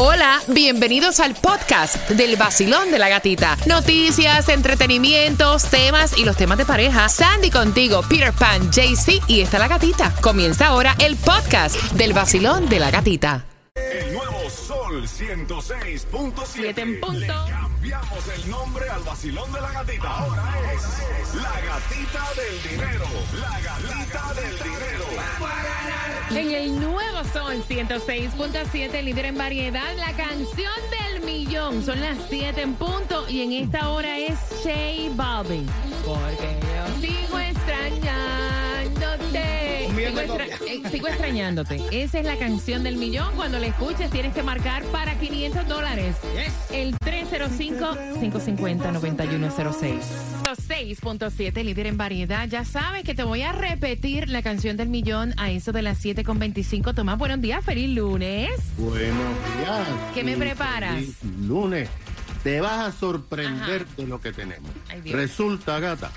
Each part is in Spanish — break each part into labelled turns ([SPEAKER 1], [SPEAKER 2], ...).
[SPEAKER 1] Hola, bienvenidos al podcast del vacilón de la gatita. Noticias, entretenimientos, temas y los temas de pareja. Sandy contigo, Peter Pan, JC y está la gatita. Comienza ahora el podcast del vacilón de la gatita.
[SPEAKER 2] El nuevo Sol 106.7.
[SPEAKER 1] Siete en punto.
[SPEAKER 2] Le cambiamos el nombre al vacilón de la gatita. Ahora es la gatita del dinero. La gatita del dinero.
[SPEAKER 1] En el nuevo Sol 106.7, líder en variedad, la canción del millón. Son las 7 en punto y en esta hora es Shea Balvin. Porque yo sigo extrañándote. Sigo, extra- eh, sigo extrañándote. Esa es la canción del millón. Cuando la escuches tienes que marcar para 500 dólares. El 305-550-9106. 6.7, líder en variedad. Ya sabes que te voy a repetir la canción del millón a eso de las 7.25. Tomás, buenos días, feliz lunes.
[SPEAKER 3] Buenos días.
[SPEAKER 1] ¿Qué me preparas?
[SPEAKER 3] feliz Lunes. Te vas a sorprender
[SPEAKER 1] Ajá.
[SPEAKER 3] de lo que tenemos.
[SPEAKER 1] Ay.
[SPEAKER 3] Resulta, gata,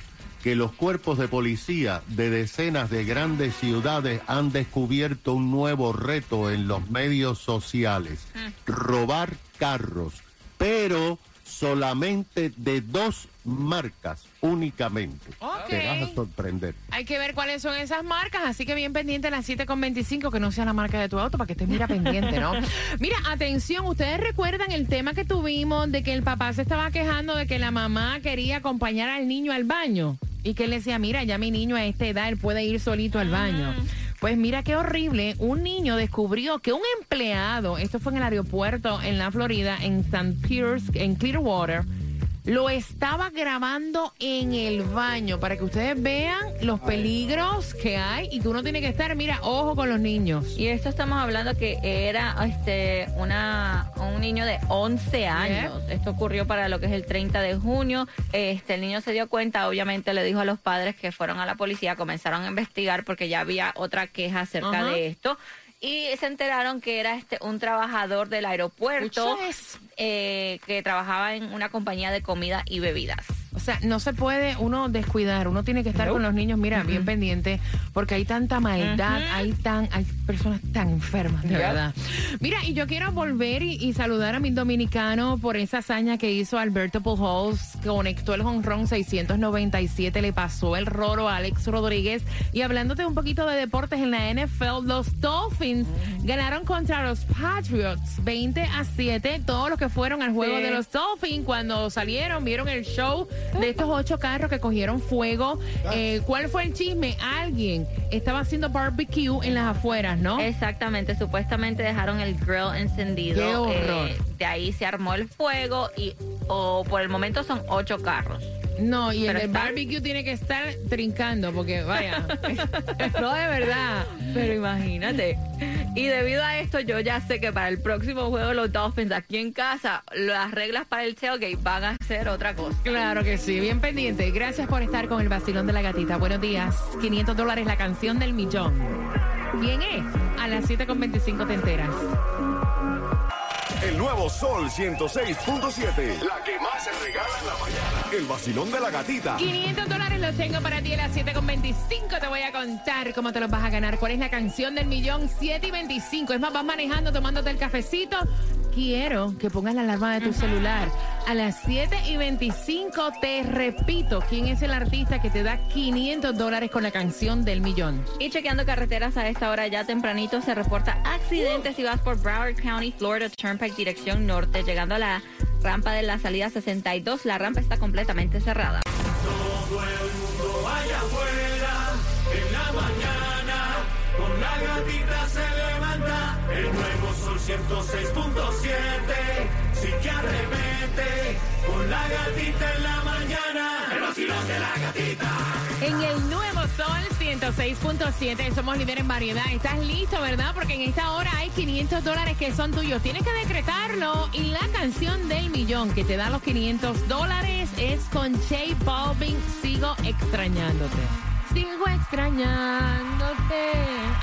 [SPEAKER 3] que los cuerpos de policía de decenas de grandes ciudades han descubierto un nuevo reto en los medios sociales.
[SPEAKER 1] Mm.
[SPEAKER 3] Robar carros, pero solamente de dos marcas únicamente.
[SPEAKER 1] Ok.
[SPEAKER 3] Te vas a sorprender.
[SPEAKER 1] Hay que ver cuáles son esas marcas, así que bien pendiente a las 7.25, que no sea la marca de tu auto, para que estés mira pendiente, ¿no? Mira, atención, ustedes recuerdan el tema que tuvimos de que el papá se estaba quejando de que la mamá quería acompañar al niño al baño y que él decía, mira, ya mi niño a esta edad, él puede ir solito al baño. Pues mira qué horrible, un niño descubrió que un empleado, esto fue en el aeropuerto en la Florida, en St. Pierce, en Clearwater, lo estaba grabando en el baño para que ustedes vean los peligros que hay y tú no tienes que estar, mira, ojo con los niños.
[SPEAKER 4] Y esto estamos hablando que era este una un niño de 11 años. Esto ocurrió para lo que es el 30 de junio. Este el niño se dio cuenta, obviamente le dijo a los padres que fueron a la policía, comenzaron a investigar porque ya había otra queja acerca
[SPEAKER 1] Ajá.
[SPEAKER 4] de esto. Y se enteraron que era este un trabajador del aeropuerto eh, que trabajaba en una compañía de comida y bebidas.
[SPEAKER 1] O sea, no se puede uno descuidar, uno tiene que estar con los niños, mira, bien pendiente, porque hay tanta maldad, hay tan, hay personas tan enfermas, de verdad. Mira, y yo quiero volver y, y saludar a mi dominicano por esa hazaña que hizo Alberto Pujols, conectó el honrón 697, le pasó el roro a Alex Rodríguez. Y hablándote un poquito de deportes en la NFL, los Dolphins ganaron contra los Patriots 20 a 7, todos los que fueron al juego
[SPEAKER 4] Sí.
[SPEAKER 1] de los Dolphins cuando salieron, vieron el show de estos ocho carros que cogieron fuego. Eh, ¿Cuál fue el chisme? Alguien estaba haciendo barbecue en las afueras, ¿no?
[SPEAKER 4] Exactamente, supuestamente dejaron el grill encendido.
[SPEAKER 1] Qué horror.
[SPEAKER 4] eh, de ahí se armó el fuego y o por el momento son ocho carros.
[SPEAKER 1] No, y el del barbecue tiene que estar trincando, porque vaya, no de verdad.
[SPEAKER 4] Pero imagínate. Y debido a esto, yo ya sé que para el próximo juego de los Dolphins aquí en casa, las reglas para el tailgate van a ser otra cosa.
[SPEAKER 1] Claro que sí, bien pendiente. Gracias por estar con el vacilón de la gatita. Buenos días. 500 dólares la canción del millón. ¿Quién es? A las 7.25 te enteras.
[SPEAKER 2] El nuevo Sol 106.7. La que más se regala en la mañana. El vacilón de la gatita.
[SPEAKER 1] 500 dólares los tengo para ti a las 7.25. Te voy a contar cómo te los vas a ganar. ¿Cuál es la canción del millón? 7 y 25. Es más, vas manejando, tomándote el cafecito. Quiero que pongas la alarma de tu celular. A las 7 y 25 te repito quién es el artista que te da 500 dólares con la canción del millón.
[SPEAKER 4] Y chequeando carreteras a esta hora ya tempranito se reporta accidentes si vas por Broward County, Florida Turnpike dirección norte, llegando a la rampa de la salida 62. La rampa está completamente cerrada.
[SPEAKER 5] En la mañana, con la gatita se levanta. El nuevo sol 106.7. Sí que arremete. Con la gatita en la mañana. De la gatita.
[SPEAKER 1] En el nuevo Sol 106.7 somos líder en variedad. ¿Estás listo, verdad? Porque en esta hora hay 500 dólares que son tuyos. Tienes que decretarlo. Y la canción del millón que te da los 500 dólares es con J Balvin. Sigo extrañándote. Sigo extrañándote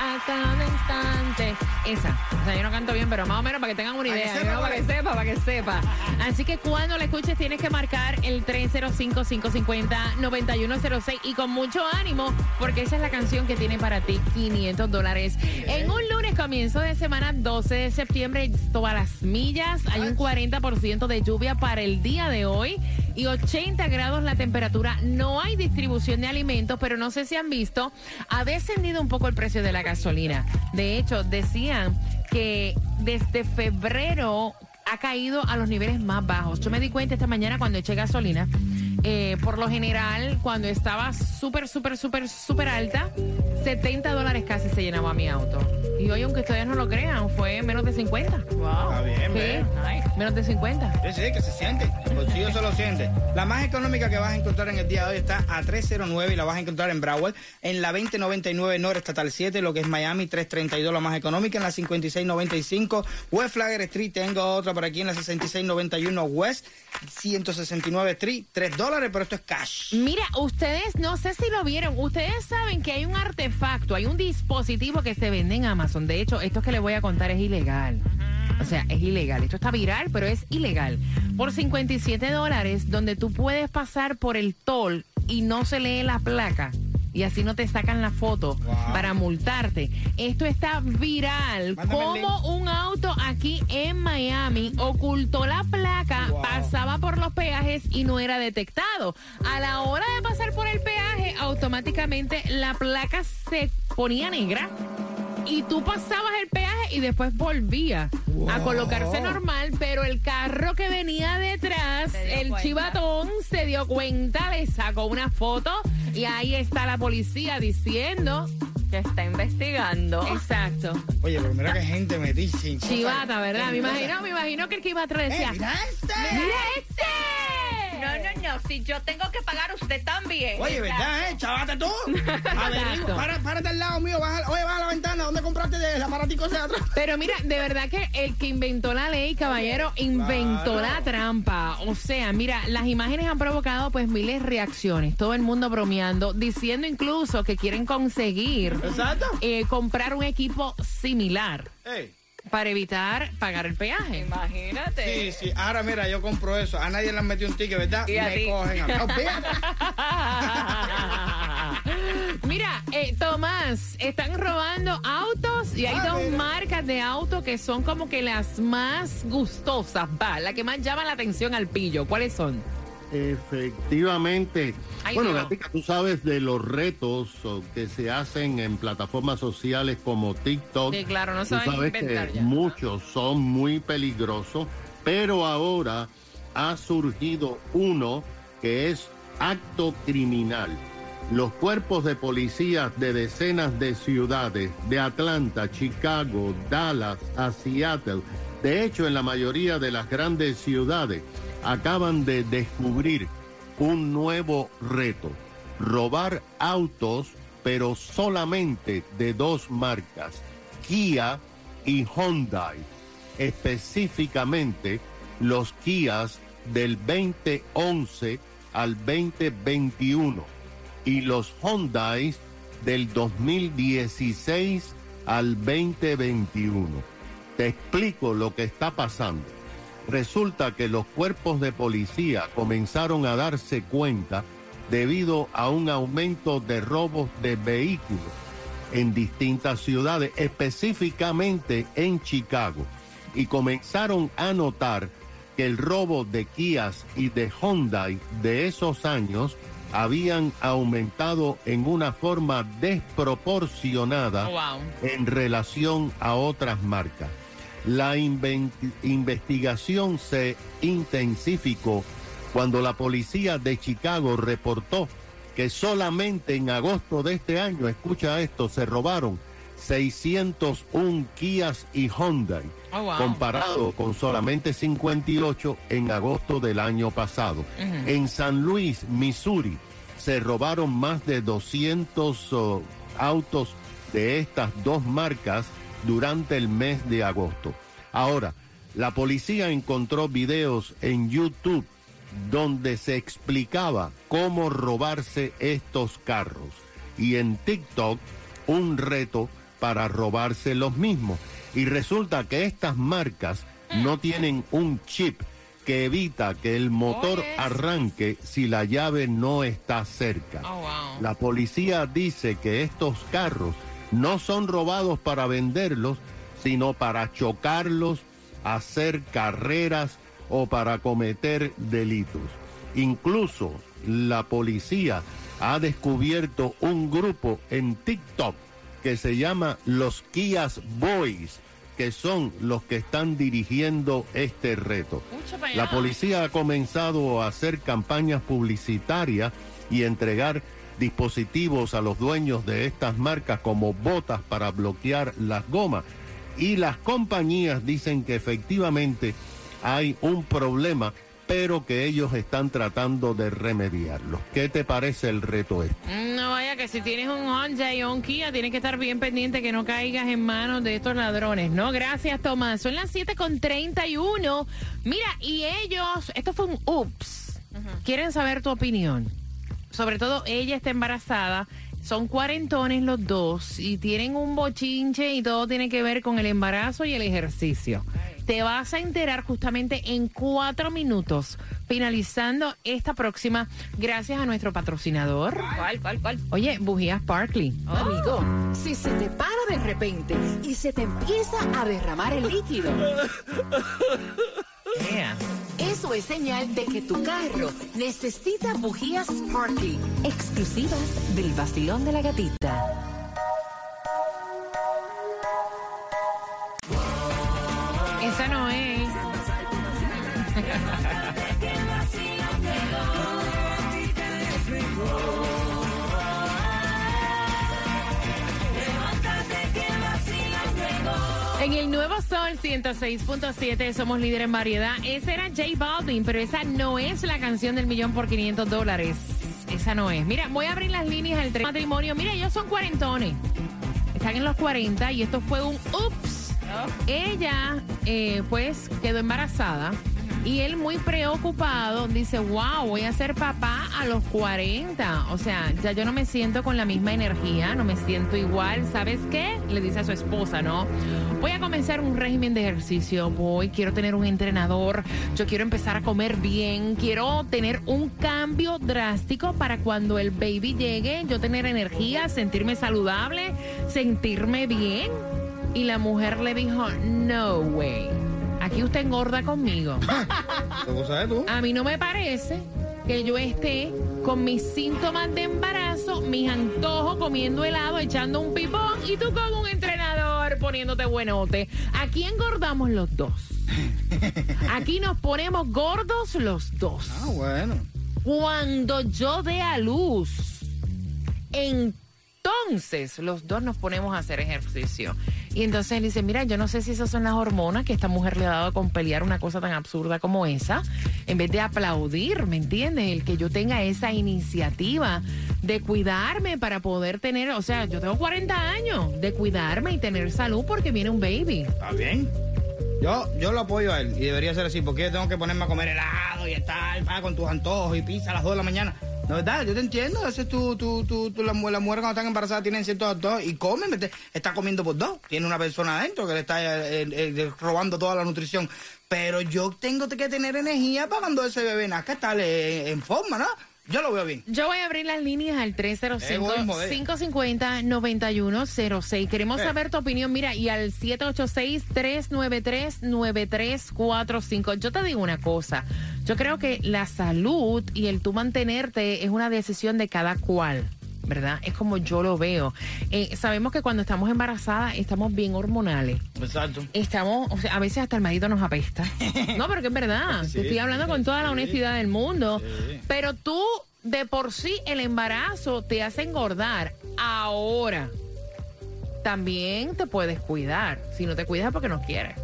[SPEAKER 1] a cada instante. Esa. O sea, yo no canto bien, pero más o menos para que tengan una
[SPEAKER 6] Para que
[SPEAKER 1] idea.
[SPEAKER 6] sepa
[SPEAKER 1] ¿no? Para que sepa, para que sepa. Así que cuando la escuches tienes que marcar el 305-550-9106 y con mucho ánimo, porque esa es la canción que tiene para ti 500 dólares. En un lunes, comienzo de semana 12 de septiembre, todas las millas, hay un 40% de lluvia para el día de hoy y 80 grados la temperatura. No hay distribución de alimentos, pero no sé si han visto, ha descendido un poco el precio de la gasolina. De hecho, decían que desde febrero ha caído a los niveles más bajos. Yo me di cuenta esta mañana cuando eché gasolina. eh, por lo general, cuando estaba súper, súper, súper, súper alta, 70 dólares casi se llenaba mi auto. Y hoy, aunque ustedes no lo crean, fue menos de 50.
[SPEAKER 6] Está bien.
[SPEAKER 1] Sí, menos de 50.
[SPEAKER 6] Sí, sí, que se siente. Bolsillo se lo siente. La más económica que vas a encontrar en el día de hoy está a 309 y la vas a encontrar en Broward. En la 2099 North Estatal 7, lo que es Miami, 332 la más económica. En la 5695 West Flagger Street, tengo otra por aquí en la 6691 West, 169 Street, 3 dólares, pero esto es cash.
[SPEAKER 1] Mira, ustedes, no sé si lo vieron, ustedes saben que hay un artefacto, hay un dispositivo que se vende en Amazon. De hecho, esto que les voy a contar es ilegal. O sea, es ilegal. Esto está viral, pero es ilegal. Por 57 dólares, donde tú puedes pasar por el toll y no se lee la placa. Y así no te sacan la foto
[SPEAKER 6] Wow.
[SPEAKER 1] para multarte. Esto está viral.
[SPEAKER 6] Mándame
[SPEAKER 1] Como un auto aquí en Miami ocultó la placa,
[SPEAKER 6] Wow.
[SPEAKER 1] pasaba por los peajes y no era detectado. A la hora de pasar por el peaje, automáticamente la placa se ponía negra. Y tú pasabas el peaje y después volvía a colocarse normal, pero el carro que venía detrás, el
[SPEAKER 4] cuenta.
[SPEAKER 1] chivatón, se dio cuenta, le sacó una foto y ahí está la policía diciendo,
[SPEAKER 4] Que está investigando.
[SPEAKER 1] exacto,
[SPEAKER 6] Oye, pero mira qué gente me dice.
[SPEAKER 1] chivata, ¿verdad? Me imagino, me imagino que el que iba atrás
[SPEAKER 6] Eh,
[SPEAKER 1] decía,
[SPEAKER 6] mira este.
[SPEAKER 1] ¡Mira este!
[SPEAKER 4] No, no, no. Si yo tengo que pagar, usted también.
[SPEAKER 6] Oye, ¿verdad, eh? Chavate tú. Averigua, para, párate al lado mío. Baja, oye, baja a la ventana. ¿Dónde compraste el aparatico ese de atrás?
[SPEAKER 1] Pero mira, de verdad que el que inventó la ley, caballero, inventó
[SPEAKER 6] Claro.
[SPEAKER 1] la trampa. O sea, mira, las imágenes han provocado pues miles de reacciones. Todo el mundo bromeando, diciendo incluso que quieren conseguir
[SPEAKER 6] Exacto.
[SPEAKER 1] eh, comprar un equipo similar
[SPEAKER 6] Ey.
[SPEAKER 1] Para evitar pagar el peaje.
[SPEAKER 4] Imagínate.
[SPEAKER 6] Sí, sí. Ahora mira, yo compro eso. A nadie le han metido un ticket, ¿verdad?
[SPEAKER 4] Y a
[SPEAKER 6] Me
[SPEAKER 4] ti.
[SPEAKER 6] cogen a mí. Olvídate.
[SPEAKER 1] Mira, eh, Tomás, están robando autos y hay
[SPEAKER 6] Ah,
[SPEAKER 1] dos
[SPEAKER 6] mira.
[SPEAKER 1] marcas de autos que son como que las más gustosas, va, la que más llama la atención al pillo. ¿Cuáles son?
[SPEAKER 3] Efectivamente.
[SPEAKER 1] Ay,
[SPEAKER 3] bueno. Gatica, tú sabes de los retos que se hacen en plataformas sociales como TikTok.
[SPEAKER 1] Sí, claro, no
[SPEAKER 3] Tú sabes que
[SPEAKER 1] ya.
[SPEAKER 3] muchos son muy peligrosos, pero ahora ha surgido uno que es acto criminal. Los cuerpos de policías de decenas de ciudades, de Atlanta, Chicago, Dallas, a Seattle, de hecho en la mayoría de las grandes ciudades, acaban de descubrir un nuevo reto. Robar autos, pero solamente de dos marcas, Kia y Hyundai. Específicamente los Kias del 2011 al 2021 y los Hyundai del 2016 al 2021. Te explico lo que está pasando. Resulta que los cuerpos de policía comenzaron a darse cuenta debido a un aumento de robos de vehículos en distintas ciudades, específicamente en Chicago, y comenzaron a notar que el robo de Kias y de Hyundai de esos años habían aumentado en una forma desproporcionada
[SPEAKER 1] Oh, wow.
[SPEAKER 3] en relación a otras marcas. La investigación se intensificó cuando la policía de Chicago reportó que solamente en agosto de este año, escucha esto, se robaron 601 Kias y Hyundai,
[SPEAKER 1] Oh, wow.
[SPEAKER 3] comparado con solamente 58 en agosto del año pasado. En San Luis, Missouri, se robaron más de 200 oh, autos de estas dos marcas durante el mes de agosto. Ahora, la policía encontró videos en YouTube donde se explicaba cómo robarse estos carros y en TikTok un reto para robarse los mismos. Y resulta que estas marcas no tienen un chip que evita que el motor arranque si la llave no está cerca.
[SPEAKER 1] Oh.
[SPEAKER 3] La policía dice que estos carros no son robados para venderlos, sino para chocarlos, hacer carreras o para cometer delitos. Incluso la policía ha descubierto un grupo en TikTok que se llama los Kias Boys, que son los que están dirigiendo este reto. La policía ha comenzado a hacer campañas publicitarias y entregar dispositivos a los dueños de estas marcas como botas para bloquear las gomas. Y las compañías dicen que efectivamente hay un problema, pero que ellos están tratando de remediarlo. ¿Qué te parece el reto este?
[SPEAKER 1] No vaya que si tienes un Honda y un Kia, tienes que estar bien pendiente que no caigas en manos de estos ladrones, ¿no? Gracias, Tomás. Son las 7 con 31. Mira, y ellos, esto fue un ups. Quieren saber tu opinión. Sobre todo, ella está embarazada. Son cuarentones los dos y tienen un bochinche y todo tiene que ver con el embarazo y el ejercicio. Te vas a enterar justamente en cuatro minutos, finalizando esta próxima, gracias a nuestro patrocinador.
[SPEAKER 4] ¿Cuál, cuál, cuál?
[SPEAKER 1] Oye, bujías Sparkly.
[SPEAKER 7] Amigo, si se te para de repente y se te empieza a derramar el líquido, eso es señal de que tu carro necesita bujías Sparky, exclusivas del vacilón de la gatita.
[SPEAKER 1] Esa no es. Sol 106.7 somos líder en variedad. Esa era J Balvin, pero esa no es la canción del millón por 500 dólares. Esa no es. Mira, voy a abrir las líneas del tren matrimonio. Mira, ellos son cuarentones. Están en los 40 y esto fue un ups. Ella, eh, pues, quedó embarazada y él muy preocupado dice, wow, voy a ser papá a los 40. O sea, ya yo no me siento con la misma energía, no me siento igual. ¿Sabes qué? Le dice a su esposa, ¿no? Voy a comenzar un régimen de ejercicio, voy, quiero tener un entrenador, yo quiero empezar a comer bien, quiero tener un cambio drástico para cuando el baby llegue, yo tener energía, sentirme saludable, sentirme bien. Y la mujer le dijo, no way. Aquí usted engorda conmigo.
[SPEAKER 6] ¿Cómo sabes tú?
[SPEAKER 1] A mí no me parece que yo esté con mis síntomas de embarazo, mis antojos, comiendo helado, echando un pipón y tú con un entrenador poniéndote buenote. Aquí engordamos los dos. Aquí nos ponemos gordos los dos.
[SPEAKER 6] Ah, bueno.
[SPEAKER 1] Cuando yo dé a luz, entonces los dos nos ponemos a hacer ejercicio. Y entonces él dice, mira, yo no sé si esas son las hormonas que esta mujer le ha dado con pelear una cosa tan absurda como esa, en vez de aplaudir, ¿me entiendes? El que yo tenga esa iniciativa de cuidarme para poder tener, o sea, yo tengo 40 años, de cuidarme y tener salud porque viene un baby.
[SPEAKER 6] ¿Está bien? Yo, yo lo apoyo a él y debería ser así, porque yo tengo que ponerme a comer helado y estar con tus antojos y pizza a las 2 de la mañana. No, verdad, yo te entiendo. Ese es tu, tu, tu, tu- la, la mujer cuando están embarazadas tienen ciertos antojos y comen, está comiendo por dos. Tiene una persona adentro que le está eh, eh, eh, robando toda la nutrición. Pero yo tengo que tener energía para cuando ese bebé nazca estar en forma, ¿no? Yo lo veo bien.
[SPEAKER 1] Yo voy a abrir las líneas al
[SPEAKER 6] Egoísmo de ella.
[SPEAKER 1] 305-550-9106. Queremos
[SPEAKER 6] Eh.
[SPEAKER 1] saber tu opinión, mira, y al 786-393-9345. Yo te digo una cosa, yo creo que la salud y el tú mantenerte es una decisión de cada cual. ¿Verdad? Es como yo lo veo. Eh, sabemos que cuando estamos embarazadas estamos bien hormonales.
[SPEAKER 6] Exacto.
[SPEAKER 1] Estamos, o sea, a veces hasta el marido nos apesta. No, pero que es verdad.
[SPEAKER 6] Sí,
[SPEAKER 1] Te estoy hablando con toda la honestidad del mundo. Pero tú, de por sí, el embarazo te hace engordar. Ahora, también te puedes cuidar. Si no te cuidas es porque no quieres.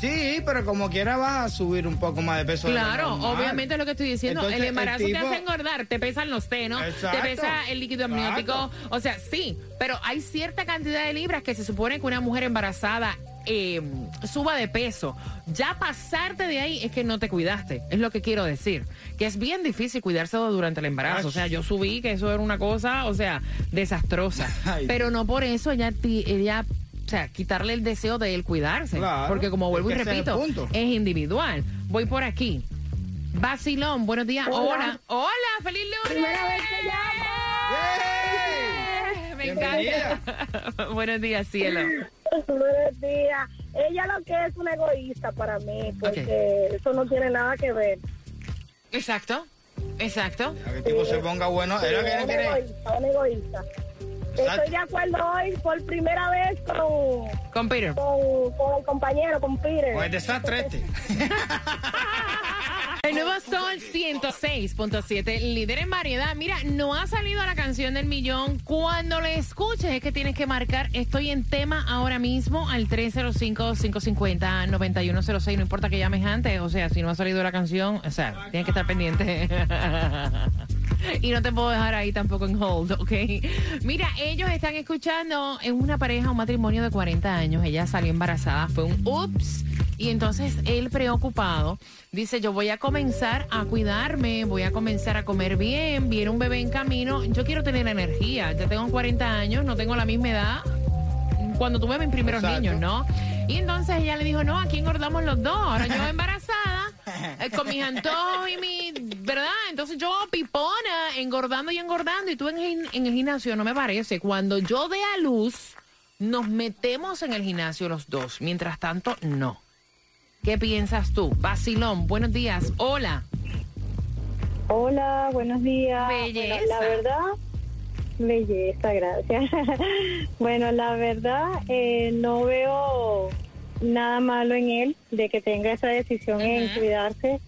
[SPEAKER 6] Sí, pero como quiera vas a subir un poco más de peso.
[SPEAKER 1] Claro, obviamente es lo que estoy diciendo.
[SPEAKER 6] Entonces,
[SPEAKER 1] el
[SPEAKER 6] el
[SPEAKER 1] embarazo te hace engordar, te pesan los senos,
[SPEAKER 6] Exacto.
[SPEAKER 1] te pesa el líquido amniótico. O sea, sí, pero hay cierta cantidad de libras que se supone que una mujer embarazada eh, suba de peso. Ya pasarte de ahí es que no te cuidaste, es lo que quiero decir. Que es bien difícil cuidarse durante el embarazo. O sea, yo subí que eso era una cosa, o sea, desastrosa. Pero no por eso ella, ti- ella sea, quitarle el deseo de él cuidarse.
[SPEAKER 6] Claro,
[SPEAKER 1] porque como vuelvo y repito, es individual. Voy por aquí. Basilón, buenos días. Hola. Hola, feliz lunes. Me encanta. buenos días, cielo.
[SPEAKER 8] Buenos días. Ella lo que es una egoísta para mí, porque eso no tiene nada que ver.
[SPEAKER 1] Exacto. Exacto.
[SPEAKER 6] A que el tipo se ponga bueno. Es lo que
[SPEAKER 8] una
[SPEAKER 6] quiere.
[SPEAKER 8] egoísta, una egoísta. Estoy de acuerdo hoy por primera vez con,
[SPEAKER 1] Con Peter.
[SPEAKER 8] con, con el compañero, con Peter.
[SPEAKER 6] El desastre este.
[SPEAKER 1] El nuevo Sol 106.7, líder en variedad. Mira, no ha salido la canción del millón. Cuando le escuches es que tienes que marcar Estoy en tema ahora mismo al 305-550-9106. No importa que llames antes, o sea, si no ha salido la canción, o sea, tienes que estar pendiente. Y no te puedo dejar ahí tampoco en hold, ¿ok? Mira, ellos están escuchando en una pareja, un matrimonio de 40 años. Ella salió embarazada, fue un ups. Y entonces él preocupado dice, yo voy a comenzar a cuidarme, voy a comenzar a comer bien, viene un bebé en camino, yo quiero tener energía, ya tengo 40 años, no tengo la misma edad cuando tuve mis primeros
[SPEAKER 6] Exacto.
[SPEAKER 1] niños, ¿no? Y entonces ella le dijo, no, aquí engordamos los dos, ahora yo embarazada, eh, con mis antojos y mi, ¿verdad? Entonces yo pipona, engordando y engordando, y tú en, el- en el gimnasio, no me parece, cuando yo dé a luz, nos metemos en el gimnasio los dos, mientras tanto, no. ¿Qué piensas tú? Basilón, buenos días, hola.
[SPEAKER 8] Hola, buenos días.
[SPEAKER 1] Belleza.
[SPEAKER 8] Bueno, la verdad, belleza, gracias. bueno, la verdad, eh, no veo nada malo en él de que tenga esa decisión en cuidarse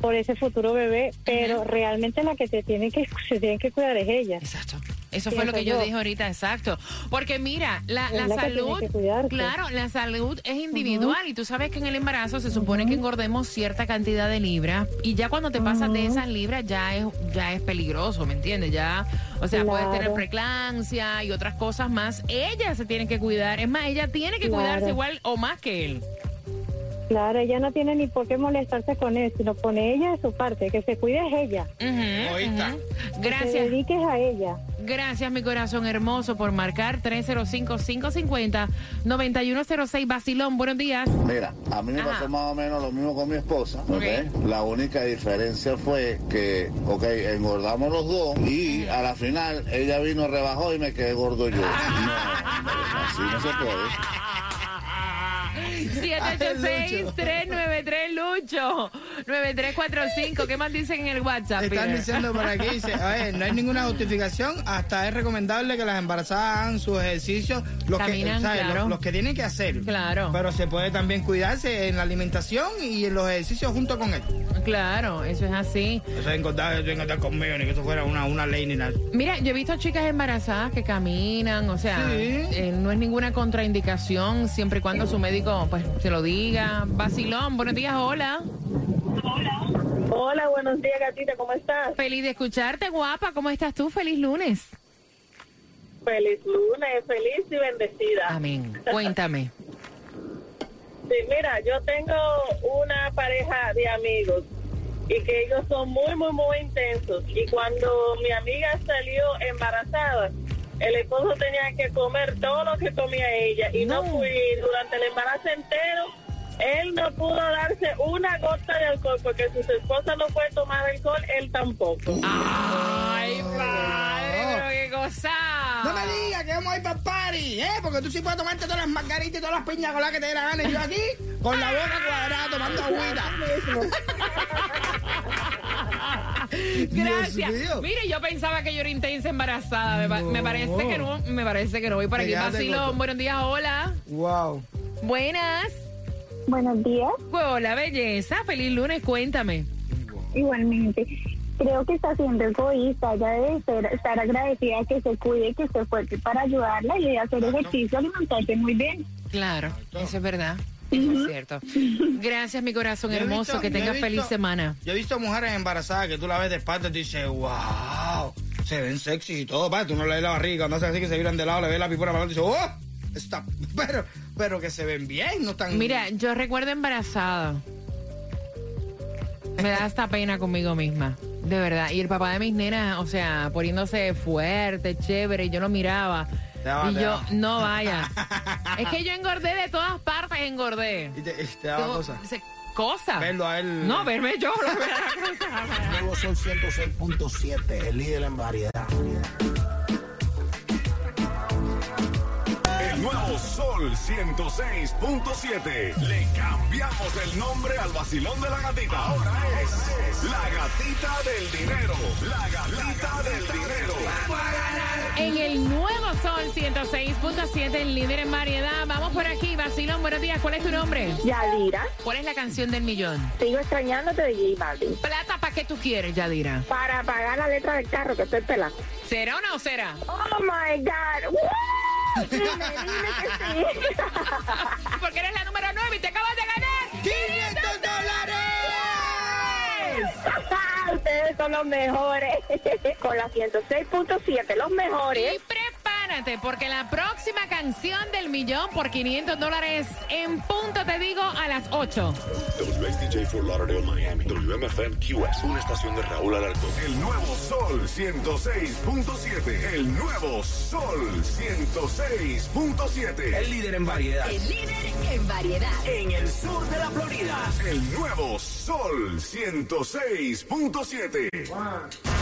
[SPEAKER 8] por ese futuro bebé, pero realmente la que te tiene que se tiene que cuidar es ella.
[SPEAKER 1] Exacto. Eso fue lo que yo
[SPEAKER 8] yo.
[SPEAKER 1] dije ahorita, exacto. Porque mira, la, la salud,
[SPEAKER 8] que
[SPEAKER 1] claro, la salud es individual y tú sabes que en el embarazo se supone que engordemos cierta cantidad de libras y ya cuando te pasas de esas libras ya es ya es peligroso, ¿me entiendes? Ya, o sea, puedes tener preclancia y otras cosas más. Ella se tiene que cuidar, es más, ella tiene que
[SPEAKER 8] Claro.
[SPEAKER 1] cuidarse igual o más que él.
[SPEAKER 8] Claro, ella no tiene ni por qué molestarse con él, sino pone ella de su parte, que se cuide es ella,
[SPEAKER 6] Egoísta.
[SPEAKER 1] ujú.
[SPEAKER 8] que se
[SPEAKER 1] Gracias.
[SPEAKER 8] dediques a ella.
[SPEAKER 1] Gracias, mi corazón hermoso, por marcar 305-550-9106. Basilón, buenos días.
[SPEAKER 9] Mira, a mí me
[SPEAKER 1] Ajá.
[SPEAKER 9] pasó más o menos lo mismo con mi esposa. ¿ok?
[SPEAKER 1] Ok.
[SPEAKER 9] La única diferencia fue que, ok, engordamos los dos y a la final ella vino, rebajó y me quedé gordo yo. No, así no se puede.
[SPEAKER 1] 786-393 Lucho 9345 ¿Qué más dicen en el WhatsApp?
[SPEAKER 6] Están
[SPEAKER 1] Peter?
[SPEAKER 6] diciendo por aquí, dice, a ver, no hay ninguna justificación, hasta es recomendable que las embarazadas hagan sus ejercicios, los,
[SPEAKER 1] Caminan,
[SPEAKER 6] que, ¿sabes?
[SPEAKER 1] claro.
[SPEAKER 6] los, los que tienen que hacer.
[SPEAKER 1] Claro.
[SPEAKER 6] Pero se puede también cuidarse en la alimentación y en los ejercicios junto con él.
[SPEAKER 1] Claro, eso es así.
[SPEAKER 6] Eso es engordar conmigo, ni que eso fuera una, una ley ni nada.
[SPEAKER 1] Mira, yo he visto chicas embarazadas que caminan, o sea,
[SPEAKER 6] Sí.
[SPEAKER 1] eh, no es ninguna contraindicación siempre y cuando su médico pues se lo diga. Basilón, buenos días, hola.
[SPEAKER 8] Hola, buenos días, gatita, ¿cómo estás?
[SPEAKER 1] Feliz de escucharte, guapa. ¿Cómo estás tú? Feliz lunes.
[SPEAKER 8] Feliz lunes, feliz y bendecida.
[SPEAKER 1] Amén. Cuéntame.
[SPEAKER 8] Sí, mira, yo tengo una pareja de amigos y que ellos son muy, muy, muy intensos. Y cuando mi amiga salió embarazada, el esposo tenía que comer todo lo que comía ella y no,
[SPEAKER 1] No.
[SPEAKER 8] fui durante el embarazo entero. Él no pudo darse una gota de alcohol porque si su esposa no puede tomar alcohol, él tampoco.
[SPEAKER 1] Ay, padre, pero qué cosa.
[SPEAKER 6] No me digas que vamos a ir para el party, ¿eh? Porque tú sí puedes tomarte todas las margaritas y todas las piñas con las que te dé la gana. Y yo aquí, con la boca cuadrada, tomando agüita.
[SPEAKER 1] Gracias.
[SPEAKER 6] mío.
[SPEAKER 1] Mire, yo pensaba que yo era intensa embarazada. Me,
[SPEAKER 6] No.
[SPEAKER 1] me parece que no. Me parece que no. Voy por aquí. Vacilón. Buenos días, hola.
[SPEAKER 6] Wow.
[SPEAKER 1] Buenas.
[SPEAKER 8] Buenos días.
[SPEAKER 1] Hola, belleza. Feliz lunes. Cuéntame.
[SPEAKER 8] Igualmente. Creo que está siendo egoísta. Ella debe ser- estar agradecida que se cuide, que se fuerte para ayudarla y hacer ejercicio, alimentarse muy bien.
[SPEAKER 1] Claro, eso es verdad. Eso es cierto. Gracias, mi corazón hermoso.
[SPEAKER 6] visto-
[SPEAKER 1] que tengas
[SPEAKER 6] visto-
[SPEAKER 1] feliz semana.
[SPEAKER 6] Yo he visto mujeres embarazadas que tú la ves de espalda y dices, wow, se ven sexy y todo. Pa, tú no le ves la barriga, no sé así que se viran de lado, le ves la pipora para y dices, oh, está. Pero, pero que se ven bien, no están.
[SPEAKER 1] Mira, yo recuerdo embarazada. Me da hasta pena conmigo misma. De verdad. Y el papá de mis nenas, o sea, poniéndose fuerte, chévere, y yo lo miraba. Y
[SPEAKER 6] te
[SPEAKER 1] yo,
[SPEAKER 6] daba.
[SPEAKER 1] no vaya. es que yo engordé de todas partes, engordé.
[SPEAKER 6] Y te, y te daba cosas.
[SPEAKER 1] cosa.
[SPEAKER 6] Verlo a él.
[SPEAKER 1] No, verme yo.
[SPEAKER 10] Nuevo Sol 106.7, el líder en variedad.
[SPEAKER 2] El nuevo Sol 106.7. Le cambiamos el nombre al vacilón de la gatita. Ahora es la gatita del dinero. La gatita del dinero.
[SPEAKER 1] En el nuevo Sol 106.7, el líder en variedad. Vamos por aquí, Basilón, buenos días. ¿Cuál es tu nombre?
[SPEAKER 11] Yadira,
[SPEAKER 1] ¿Cuál es la canción del millón?
[SPEAKER 11] sigo extrañándote de J Balvin.
[SPEAKER 1] Plata, ¿para qué tú quieres, Yadira?
[SPEAKER 11] Para pagar la letra del carro que estoy pelando.
[SPEAKER 1] ¿Será o no será?
[SPEAKER 11] Oh my God. ¡Woo! Dime, dime que sí.
[SPEAKER 1] Porque eres la número 9 y te acabas de ganar
[SPEAKER 6] 500 dólares.
[SPEAKER 11] Ustedes son los mejores. Con la 106.7, los
[SPEAKER 1] Y
[SPEAKER 11] mejores.
[SPEAKER 1] Prepárate, porque la próxima canción del millón por 500 dólares en punto, te digo, a las 8.
[SPEAKER 2] WSTJ for Lauderdale, Miami. WMFM QS. Una estación de Raúl Alarcón. El nuevo Sol 106.7. El nuevo Sol 106.7.
[SPEAKER 10] El líder en variedad.
[SPEAKER 7] El líder en variedad.
[SPEAKER 10] En el sur de la Florida.
[SPEAKER 2] El nuevo Sol 106.7.